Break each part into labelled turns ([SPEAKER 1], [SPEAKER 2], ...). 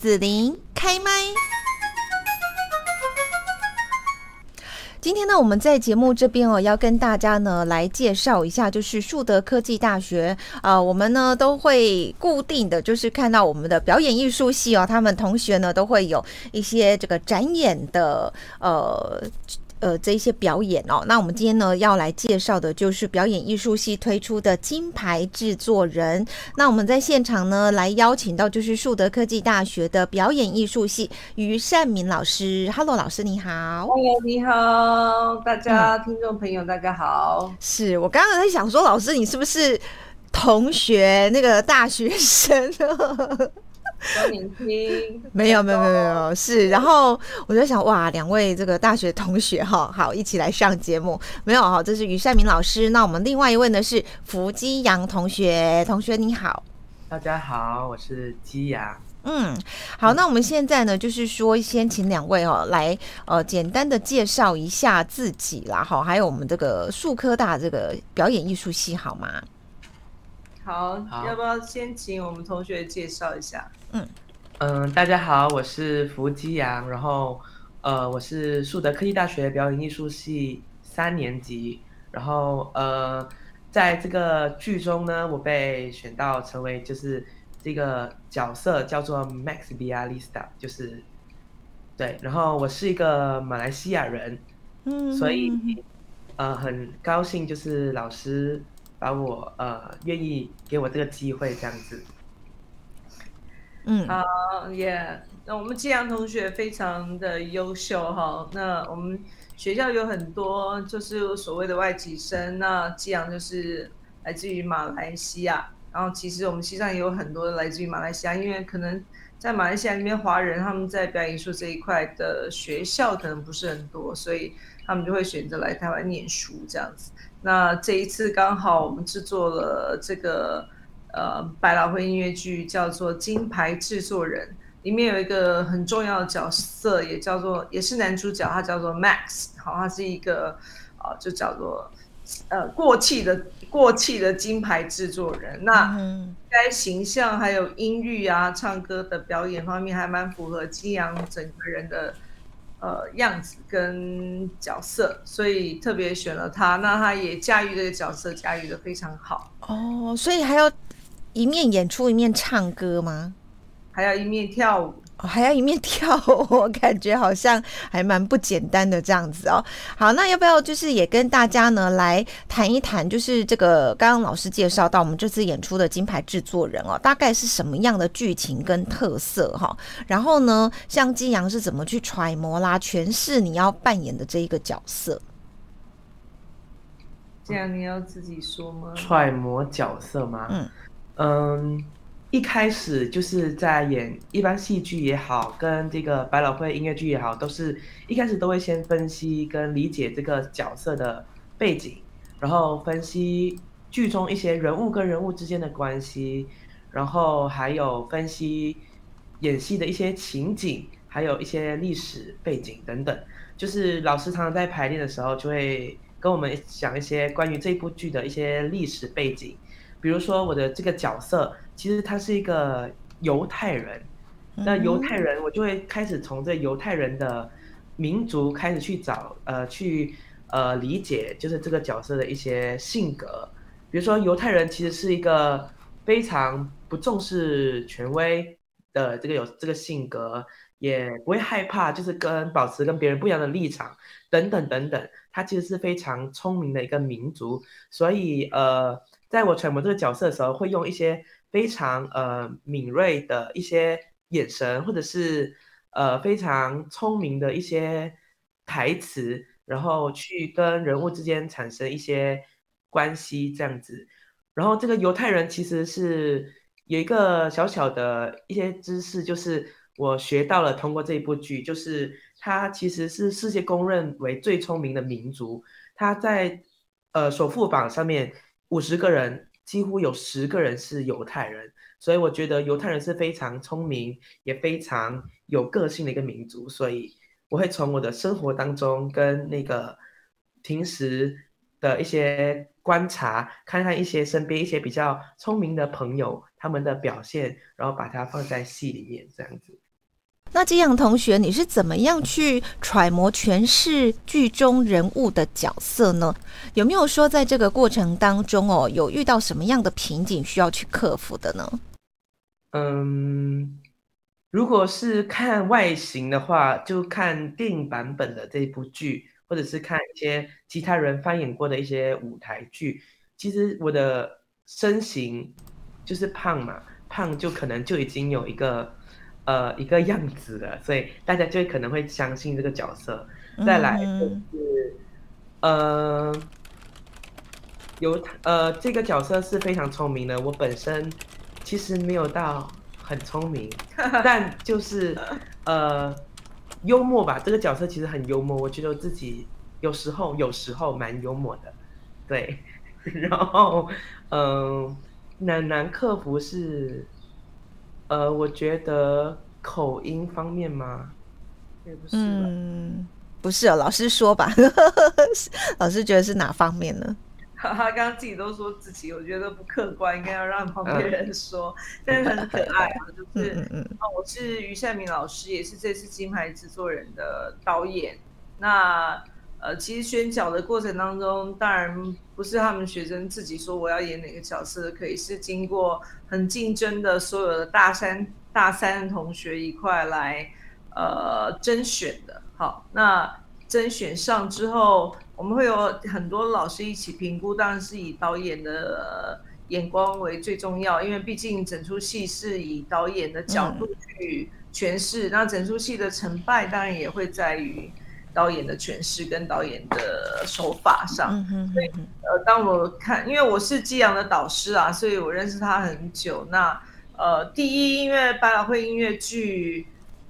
[SPEAKER 1] 子琳开麦。今天呢，我们在节目这边哦，要跟大家呢来介绍一下，就是树德科技大学啊、呃，我们呢都会固定的就是看到我们的表演艺术系哦，他们同学呢都会有一些这个展演的呃。呃，这一些表演哦，那我们今天呢要来介绍的就是表演艺术系推出的金牌制作人。那我们在现场呢来邀请到就是树德科技大学的表演艺术系于善明老师。Hello，老师你好。
[SPEAKER 2] Hello，你好，大家、嗯、听众朋友大家好。
[SPEAKER 1] 是我刚刚在想说，老师你是不是同学那个大学生？
[SPEAKER 2] 轻，
[SPEAKER 1] 没有没有没有没有是，然后我就想哇，两位这个大学同学哈，好一起来上节目，没有哈，这是于善明老师，那我们另外一位呢是福基阳同学，同学你好，
[SPEAKER 3] 大家好，我是基阳，
[SPEAKER 1] 嗯，好，那我们现在呢就是说先请两位哦来呃简单的介绍一下自己啦，好，还有我们这个数科大这个表演艺术系好吗？
[SPEAKER 2] 好，好，要不要先请我们同学介绍一下？
[SPEAKER 3] 嗯嗯，大家好，我是福基阳，然后呃，我是树德科技大学表演艺术系三年级，然后呃，在这个剧中呢，我被选到成为就是这个角色叫做 Max b i a l i s t a 就是对，然后我是一个马来西亚人，嗯，所以呃很高兴就是老师。把我呃愿意给我这个机会这样子，
[SPEAKER 2] 嗯，好耶。那我们季阳同学非常的优秀哈。那我们学校有很多就是所谓的外籍生，那季阳就是来自于马来西亚。然后其实我们西藏也有很多来自于马来西亚，因为可能在马来西亚那边华人他们在表演艺术这一块的学校可能不是很多，所以他们就会选择来台湾念书这样子。那这一次刚好我们制作了这个呃百老汇音乐剧，叫做《金牌制作人》，里面有一个很重要的角色，也叫做也是男主角，他叫做 Max，好，他是一个啊、呃，就叫做呃过气的过气的金牌制作人。那该形象还有音域啊、唱歌的表演方面，还蛮符合基扬整个人的。呃，样子跟角色，所以特别选了他。那他也驾驭这个角色，驾驭得非常好。
[SPEAKER 1] 哦，所以还要一面演出一面唱歌吗？
[SPEAKER 2] 还要一面跳舞。
[SPEAKER 1] 哦、还要一面跳，我感觉好像还蛮不简单的这样子哦。好，那要不要就是也跟大家呢来谈一谈，就是这个刚刚老师介绍到我们这次演出的金牌制作人哦，大概是什么样的剧情跟特色哈、哦？然后呢，像金阳是怎么去揣摩啦、诠释你要扮演的这一个角色？
[SPEAKER 2] 这样你要自己说吗？
[SPEAKER 3] 揣摩角色吗？嗯嗯。一开始就是在演一般戏剧也好，跟这个百老汇音乐剧也好，都是一开始都会先分析跟理解这个角色的背景，然后分析剧中一些人物跟人物之间的关系，然后还有分析演戏的一些情景，还有一些历史背景等等。就是老师常常在排练的时候，就会跟我们讲一些关于这部剧的一些历史背景。比如说我的这个角色，其实他是一个犹太人，那犹太人我就会开始从这犹太人的民族开始去找，呃，去呃理解，就是这个角色的一些性格。比如说犹太人其实是一个非常不重视权威的这个有这个性格，也不会害怕，就是跟保持跟别人不一样的立场等等等等。他其实是非常聪明的一个民族，所以呃。在我揣摩这个角色的时候，会用一些非常呃敏锐的一些眼神，或者是呃非常聪明的一些台词，然后去跟人物之间产生一些关系，这样子。然后这个犹太人其实是有一个小小的一些知识，就是我学到了，通过这一部剧，就是他其实是世界公认为最聪明的民族，他在呃首富榜上面。五十个人，几乎有十个人是犹太人，所以我觉得犹太人是非常聪明，也非常有个性的一个民族。所以我会从我的生活当中跟那个平时的一些观察，看看一些身边一些比较聪明的朋友他们的表现，然后把它放在戏里面这样子。
[SPEAKER 1] 那这样同学，你是怎么样去揣摩诠释剧中人物的角色呢？有没有说在这个过程当中哦，有遇到什么样的瓶颈需要去克服的呢？
[SPEAKER 3] 嗯，如果是看外形的话，就看电影版本的这部剧，或者是看一些其他人翻演过的一些舞台剧。其实我的身形就是胖嘛，胖就可能就已经有一个。呃，一个样子的，所以大家就可能会相信这个角色。再来就是，嗯、呃，有呃，这个角色是非常聪明的。我本身其实没有到很聪明，但就是呃，幽默吧。这个角色其实很幽默，我觉得我自己有时候有时候蛮幽默的，对。然后，嗯、呃，难难克服是。呃，我觉得口音方面嘛？也不是吧。
[SPEAKER 1] 嗯，不是哦，老师说吧。老师觉得是哪方面呢？
[SPEAKER 2] 他刚刚自己都说自己，我觉得不客观，应该要让旁边人说。嗯、但是很可爱啊，就是嗯，嗯，啊，我是于善明老师，也是这次金牌制作人的导演。那。呃，其实选角的过程当中，当然不是他们学生自己说我要演哪个角色，可以是经过很竞争的所有的大三大三的同学一块来呃甄选的。好，那甄选上之后，我们会有很多老师一起评估，当然是以导演的眼光为最重要，因为毕竟整出戏是以导演的角度去诠释，嗯、那整出戏的成败当然也会在于。导演的诠释跟导演的手法上，嗯、哼哼所以呃，当我看，因为我是基阳的导师啊，所以我认识他很久。那呃，第一，因为百老汇音乐剧，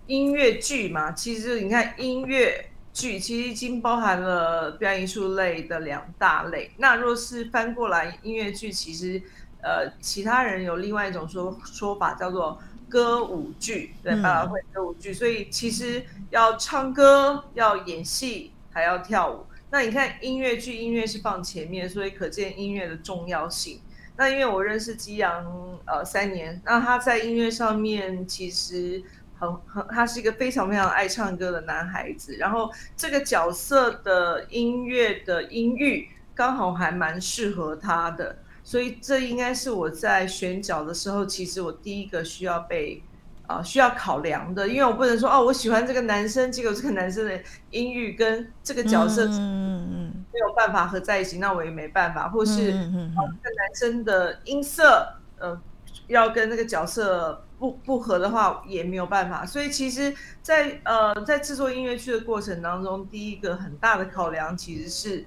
[SPEAKER 2] 音乐剧嘛，其实你看音乐剧其实已经包含了表演艺术类的两大类。那若是翻过来音乐剧，其实呃，其他人有另外一种说说法叫做。歌舞剧，对，百老汇歌舞剧，所以其实要唱歌、要演戏，还要跳舞。那你看音乐剧，音乐是放前面，所以可见音乐的重要性。那因为我认识基洋呃三年，那他在音乐上面其实很很，他是一个非常非常爱唱歌的男孩子。然后这个角色的音乐的音域刚好还蛮适合他的。所以这应该是我在选角的时候，其实我第一个需要被啊、呃、需要考量的，因为我不能说哦，我喜欢这个男生，结果这个男生的音域跟这个角色没有办法合在一起，那我也没办法，或是、嗯、这个男生的音色呃要跟那个角色不不合的话也没有办法。所以其实在，在呃在制作音乐剧的过程当中，第一个很大的考量其实是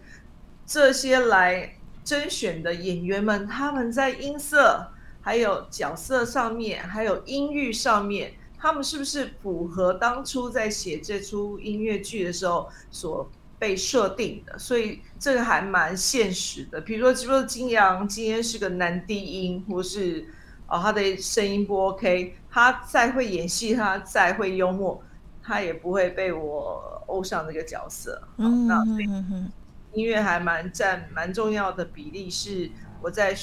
[SPEAKER 2] 这些来。甄选的演员们，他们在音色、还有角色上面，还有音域上面，他们是不是符合当初在写这出音乐剧的时候所被设定的？所以这个还蛮现实的。比如说，比如说金洋今天是个男低音，或是哦他的声音不 OK，他再会演戏，他再会幽默，他也不会被我欧上这个角色。嗯，那。音乐还蛮占蛮重要的比例，是我在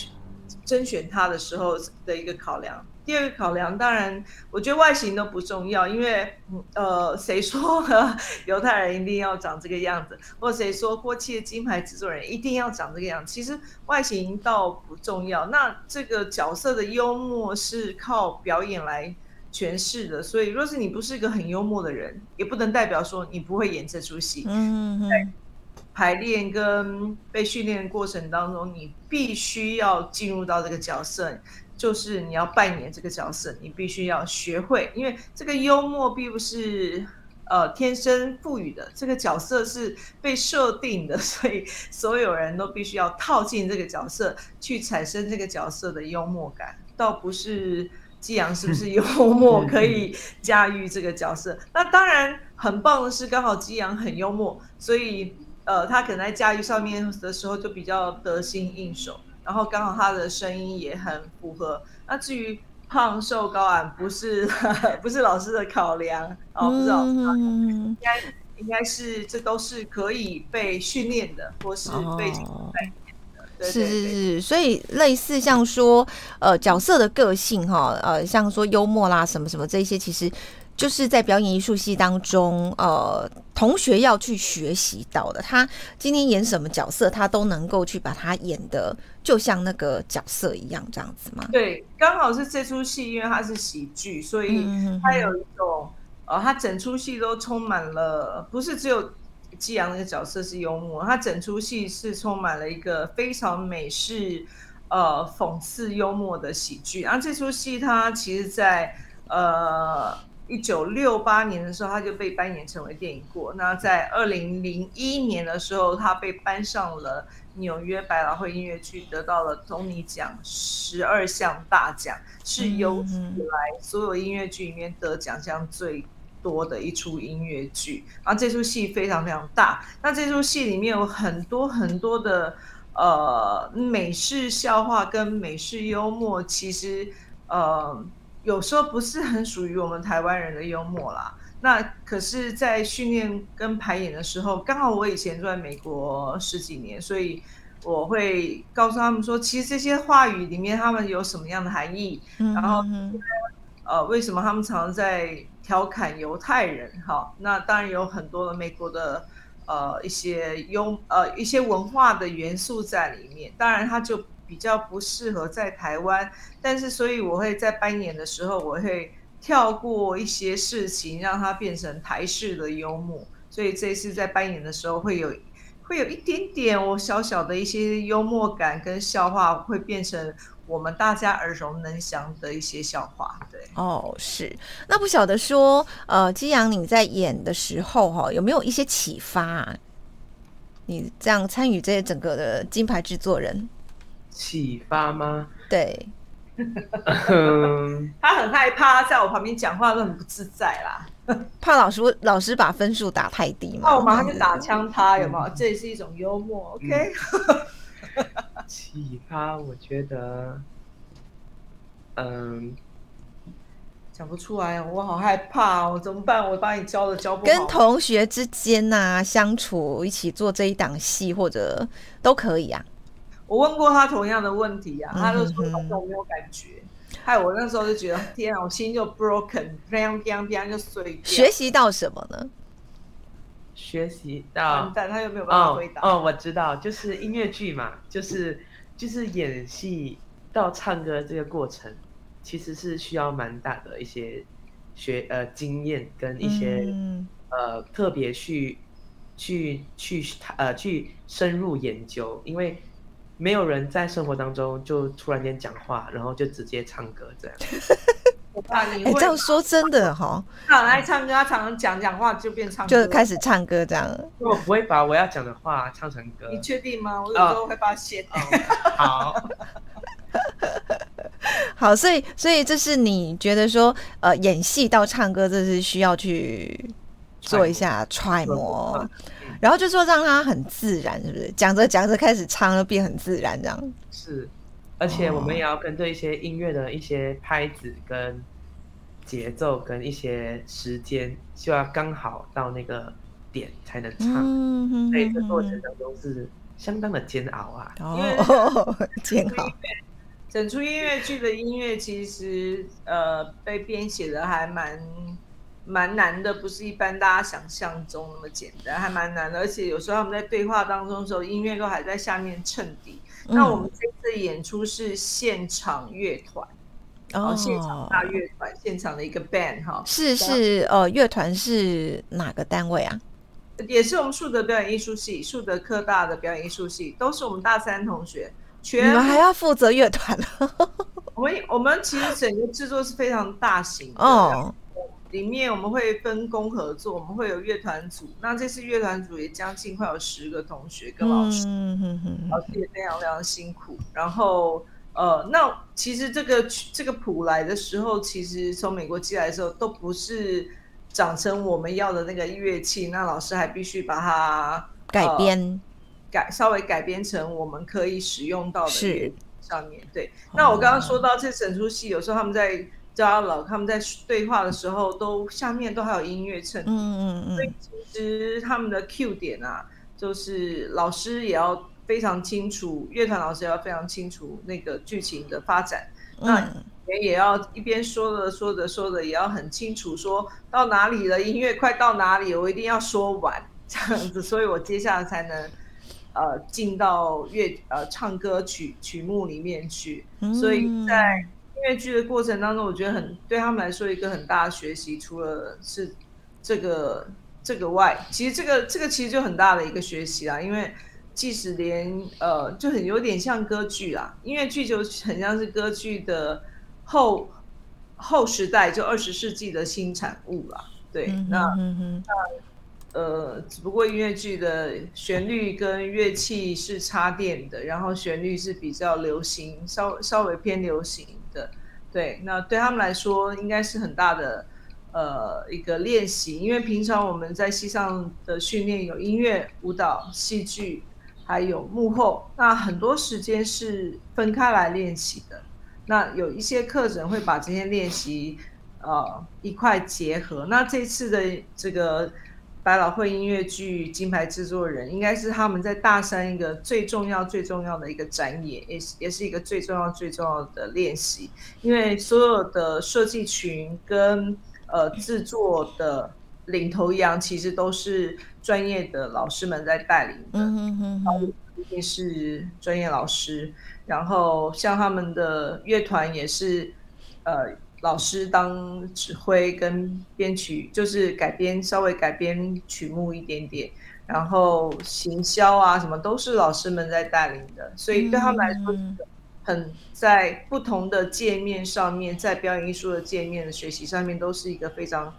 [SPEAKER 2] 甄选他的时候的一个考量。第二个考量，当然我觉得外形都不重要，因为呃，谁说 犹太人一定要长这个样子，或谁说过气的金牌制作人一定要长这个样子？其实外形倒不重要。那这个角色的幽默是靠表演来诠释的，所以若是你不是一个很幽默的人，也不能代表说你不会演这出戏。嗯嗯。排练跟被训练的过程当中，你必须要进入到这个角色，就是你要扮演这个角色，你必须要学会，因为这个幽默并不是呃天生赋予的，这个角色是被设定的，所以所有人都必须要套进这个角色去产生这个角色的幽默感，倒不是激昂是不是幽默可以驾驭这个角色。那当然很棒的是，刚好激昂很幽默，所以。呃，他可能在驾驭上面的时候就比较得心应手，然后刚好他的声音也很符合。那至于胖瘦高矮，不是 不是老师的考量哦，不知道，应该应该是这都是可以被训练的，或是被训练的。
[SPEAKER 1] 是是是，所以类似像说呃角色的个性哈，呃像说幽默啦什么什么这些，其实。就是在表演艺术系当中，呃，同学要去学习到的。他今天演什么角色，他都能够去把他演的就像那个角色一样，这样子吗？
[SPEAKER 2] 对，刚好是这出戏，因为它是喜剧，所以它有一种，呃，它整出戏都充满了，不是只有激昂那个角色是幽默，它整出戏是充满了一个非常美式。呃，讽刺幽默的喜剧。然后这出戏它其实在呃一九六八年的时候，他就被扮演成为电影过。那在二零零一年的时候，他被搬上了纽约百老汇音乐剧，得到了托尼奖十二项大奖，是有史以来所有音乐剧里面得奖项最多的一出音乐剧。然后这出戏非常非常大。那这出戏里面有很多很多的。呃，美式笑话跟美式幽默，其实呃有时候不是很属于我们台湾人的幽默啦。那可是，在训练跟排演的时候，刚好我以前住在美国十几年，所以我会告诉他们说，其实这些话语里面他们有什么样的含义，嗯、然后呃为什么他们常常在调侃犹太人？哈，那当然有很多的美国的。呃，一些幽呃一些文化的元素在里面，当然它就比较不适合在台湾。但是，所以我会在扮演的时候，我会跳过一些事情，让它变成台式的幽默。所以这次在扮演的时候，会有会有一点点我小小的一些幽默感跟笑话，会变成。我们大家耳熟能详的一些笑话，对
[SPEAKER 1] 哦，是。那不晓得说，呃，激昂你在演的时候哈，有没有一些启发？你这样参与这些整个的金牌制作人，
[SPEAKER 3] 启发吗？
[SPEAKER 1] 对，
[SPEAKER 2] 他很害怕，在我旁边讲话都很不自在啦，
[SPEAKER 1] 怕老师老师把分数打太低嘛，
[SPEAKER 2] 那我马上就打枪他，有没有？这也是一种幽默，OK。
[SPEAKER 3] 启发，我觉得，嗯，
[SPEAKER 2] 讲不出来，我好害怕，我怎么办？我把你教的教不好。
[SPEAKER 1] 跟同学之间呐、啊、相处，一起做这一档戏，或者都可以啊。
[SPEAKER 2] 我问过他同样的问题啊，他就说好像没有感觉。害、嗯、我那时候就觉得，天啊，我心就 broken，砰砰砰就碎掉。
[SPEAKER 1] 学习到什么呢？
[SPEAKER 3] 学习到，
[SPEAKER 2] 但他又没有办法回答。
[SPEAKER 3] 哦，哦，我知道，就是音乐剧嘛，就是就是演戏到唱歌这个过程，其实是需要蛮大的一些学呃经验跟一些、嗯、呃特别去去去呃去深入研究，因为没有人在生活当中就突然间讲话，然后就直接唱歌这样。
[SPEAKER 2] 我怕你
[SPEAKER 1] 会、欸、这样说真的哈，
[SPEAKER 2] 他很爱唱歌，他常常讲讲话就变唱歌，
[SPEAKER 1] 就开始唱歌这样。
[SPEAKER 3] 我不会把我要讲的话唱成歌。
[SPEAKER 2] 你确定吗？我有时候会把它写掉。
[SPEAKER 3] 好，
[SPEAKER 1] 好，所以所以这是你觉得说，呃，演戏到唱歌，这是需要去做一下揣摩，然后就说让他很自然，是不是？讲着讲着开始唱，就变很自然这样。
[SPEAKER 3] 是。而且我们也要跟对一些音乐的一些拍子跟节奏跟一些时间，就要刚好到那个点才能唱。所以这过程当中是相当的煎熬啊！
[SPEAKER 1] 哦，煎熬。
[SPEAKER 2] 整出音乐剧的音乐其实呃被编写的还蛮蛮难的，不是一般大家想象中那么简单，还蛮难的。而且有时候他们在对话当中的时候，音乐都还在下面衬底。那我们这次演出是现场乐团，然后现场大乐团，现场的一个 band 哈，
[SPEAKER 1] 是是呃，乐团是哪个单位啊？
[SPEAKER 2] 也是我们树德表演艺术系，树德科大的表演艺术系，都是我们大三同学。全
[SPEAKER 1] 你们还要负责乐团？
[SPEAKER 2] 我们我们其实整个制作是非常大型的哦。里面我们会分工合作，我们会有乐团组。那这次乐团组也将近快有十个同学跟老师，嗯、老师也非常非常辛苦。然后呃，那其实这个这个谱来的时候，其实从美国寄来的时候都不是长成我们要的那个乐器，那老师还必须把它
[SPEAKER 1] 改编、呃、
[SPEAKER 2] 改稍微改编成我们可以使用到的乐上面。对，那我刚刚说到这整出戏，有时候他们在。老他们在对话的时候，都下面都还有音乐衬，嗯嗯嗯，所以其实他们的 Q 点啊，就是老师也要非常清楚，乐团老师也要非常清楚那个剧情的发展，嗯、那也也要一边说着说着说着，也要很清楚说到哪里了，音乐快到哪里，我一定要说完。这样子，所以我接下来才能呃进到乐呃唱歌曲曲目里面去。所以在音乐剧的过程当中，我觉得很对他们来说一个很大的学习，除了是这个这个外，其实这个这个其实就很大的一个学习啦，因为。即使连呃，就很有点像歌剧啦，音乐剧就很像是歌剧的后后时代，就二十世纪的新产物啦。对，那那呃，只不过音乐剧的旋律跟乐器是插电的，然后旋律是比较流行，稍稍微偏流行的。对，那对他们来说，应该是很大的呃一个练习，因为平常我们在戏上的训练有音乐、舞蹈、戏剧。还有幕后，那很多时间是分开来练习的。那有一些课程会把这些练习，呃，一块结合。那这次的这个百老汇音乐剧金牌制作人，应该是他们在大山一个最重要、最重要的一个展演，也是也是一个最重要、最重要的练习。因为所有的设计群跟呃制作的。领头羊其实都是专业的老师们在带领的，嗯哼哼哼，一定是专业老师。然后像他们的乐团也是，呃，老师当指挥跟编曲，就是改编稍微改编曲目一点点。然后行销啊什么都是老师们在带领的，所以对他们来说，很在不同的界面上面，在表演艺术的界面的学习上面，都是一个非常。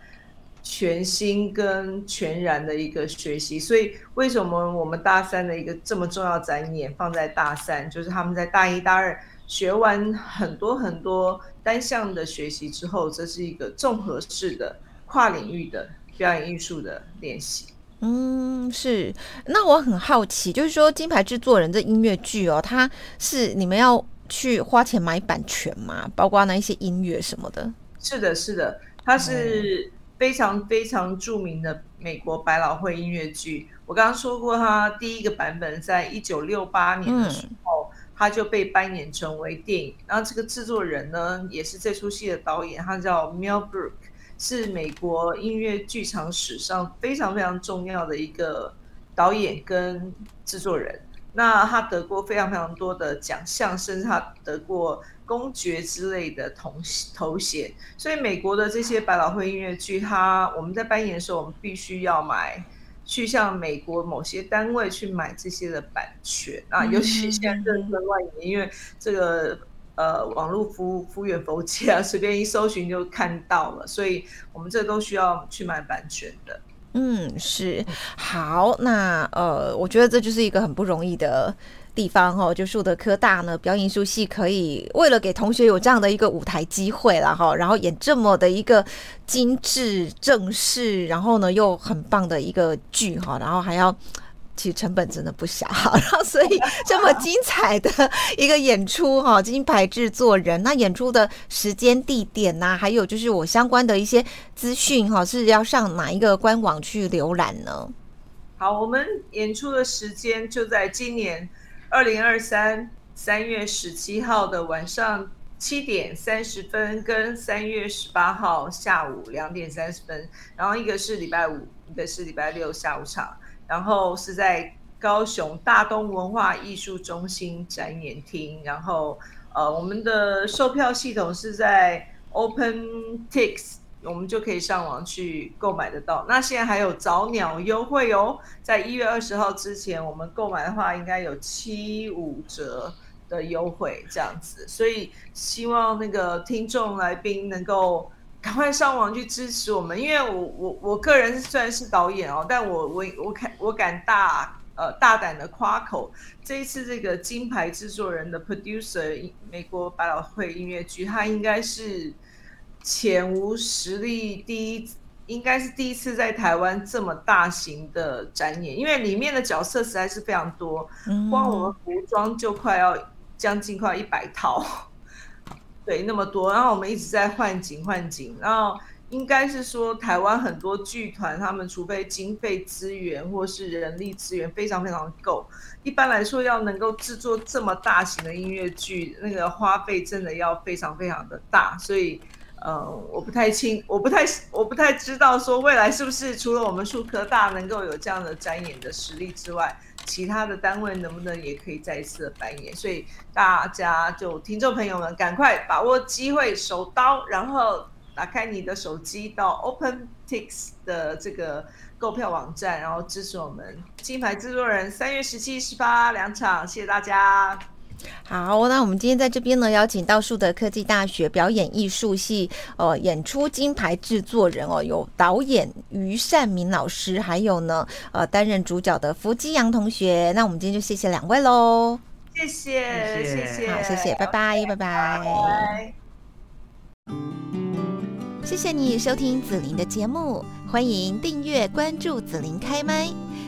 [SPEAKER 2] 全新跟全然的一个学习，所以为什么我们大三的一个这么重要展演放在大三，就是他们在大一、大二学完很多很多单项的学习之后，这是一个综合式的跨领域的表演艺术的练习。
[SPEAKER 1] 嗯，是。那我很好奇，就是说金牌制作人这音乐剧哦，它是你们要去花钱买版权吗？包括那一些音乐什么的？
[SPEAKER 2] 是的，是的，它是。嗯非常非常著名的美国百老汇音乐剧，我刚刚说过，它第一个版本在一九六八年的时候，他就被扮演成为电影。然后这个制作人呢，也是这出戏的导演，他叫 Mel Brooks，是美国音乐剧场史上非常非常重要的一个导演跟制作人。那他得过非常非常多的奖项，甚至他得过。公爵之类的头头衔，所以美国的这些百老汇音乐剧，他我们在扮演的时候，我们必须要买，去向美国某些单位去买这些的版权啊，尤其现在政策外面，因为这个呃网络服务幅员辽阔啊，随便一搜寻就看到了，所以我们这都需要去买版权的。
[SPEAKER 1] 嗯，是好，那呃，我觉得这就是一个很不容易的。地方哈，就树德科大呢，表演艺术系可以为了给同学有这样的一个舞台机会了哈，然后演这么的一个精致正式，然后呢又很棒的一个剧哈，然后还要其实成本真的不小哈，然后所以这么精彩的一个演出哈，金牌制作人，那演出的时间地点呐、还有就是我相关的一些资讯哈，是要上哪一个官网去浏览呢？
[SPEAKER 2] 好，我们演出的时间就在今年。二零二三三月十七号的晚上七点三十分，跟三月十八号下午两点三十分，然后一个是礼拜五，一个是礼拜六下午场，然后是在高雄大东文化艺术中心展演厅，然后呃，我们的售票系统是在 OpenTix。我们就可以上网去购买得到。那现在还有早鸟优惠哦，在一月二十号之前，我们购买的话应该有七五折的优惠这样子。所以希望那个听众来宾能够赶快上网去支持我们，因为我我我个人虽然是导演哦，但我我我看我敢大呃大胆的夸口，这一次这个金牌制作人的 producer 美国百老汇音乐剧，它应该是。潜无实力，第一应该是第一次在台湾这么大型的展演，因为里面的角色实在是非常多，光我们服装就快要将近快一百套，对，那么多，然后我们一直在换景换景，然后应该是说台湾很多剧团，他们除非经费资源或是人力资源非常非常够，一般来说要能够制作这么大型的音乐剧，那个花费真的要非常非常的大，所以。呃，我不太清，我不太，我不太知道说未来是不是除了我们树科大能够有这样的展演的实力之外，其他的单位能不能也可以再一次的扮演？所以大家就听众朋友们，赶快把握机会，手刀，然后打开你的手机到 OpenTix 的这个购票网站，然后支持我们金牌制作人三月十七、十八两场，谢谢大家。
[SPEAKER 1] 好，那我们今天在这边呢，邀请到树德科技大学表演艺术系呃演出金牌制作人哦，有导演于善明老师，还有呢呃担任主角的福基阳同学。那我们今天就谢谢两位喽，
[SPEAKER 2] 谢谢谢谢，
[SPEAKER 1] 好谢谢，拜拜拜拜，谢谢你收听子琳的节目，欢迎订阅关注子琳开麦。